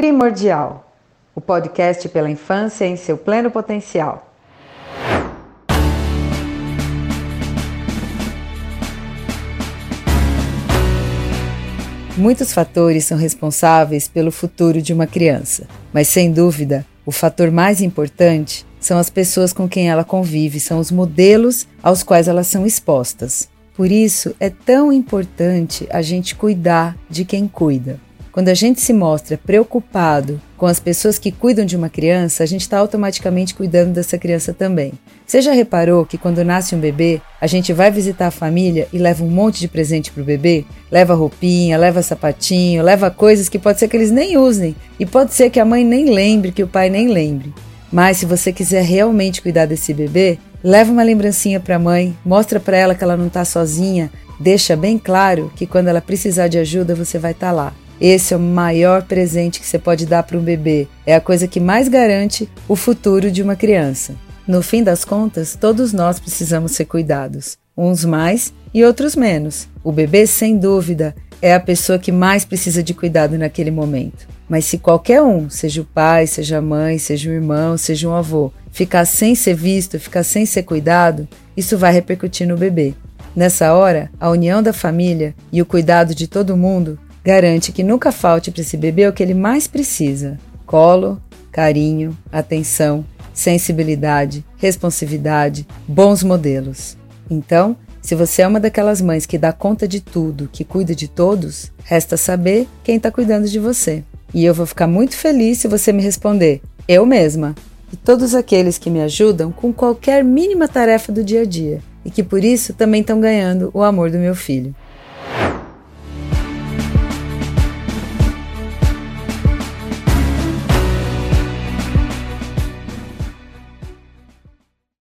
Primordial, o podcast pela infância em seu pleno potencial. Muitos fatores são responsáveis pelo futuro de uma criança, mas sem dúvida, o fator mais importante são as pessoas com quem ela convive, são os modelos aos quais elas são expostas. Por isso é tão importante a gente cuidar de quem cuida. Quando a gente se mostra preocupado com as pessoas que cuidam de uma criança, a gente está automaticamente cuidando dessa criança também. Você já reparou que quando nasce um bebê, a gente vai visitar a família e leva um monte de presente para o bebê? Leva roupinha, leva sapatinho, leva coisas que pode ser que eles nem usem e pode ser que a mãe nem lembre, que o pai nem lembre. Mas se você quiser realmente cuidar desse bebê, leva uma lembrancinha para a mãe, mostra para ela que ela não está sozinha, deixa bem claro que quando ela precisar de ajuda você vai estar tá lá. Esse é o maior presente que você pode dar para um bebê. É a coisa que mais garante o futuro de uma criança. No fim das contas, todos nós precisamos ser cuidados, uns mais e outros menos. O bebê, sem dúvida, é a pessoa que mais precisa de cuidado naquele momento. Mas se qualquer um, seja o pai, seja a mãe, seja o irmão, seja um avô, ficar sem ser visto, ficar sem ser cuidado, isso vai repercutir no bebê. Nessa hora, a união da família e o cuidado de todo mundo garante que nunca falte para esse bebê o que ele mais precisa: colo, carinho, atenção, sensibilidade, responsividade, bons modelos. Então, se você é uma daquelas mães que dá conta de tudo, que cuida de todos, resta saber quem está cuidando de você. E eu vou ficar muito feliz se você me responder: eu mesma. E todos aqueles que me ajudam com qualquer mínima tarefa do dia a dia e que por isso também estão ganhando o amor do meu filho.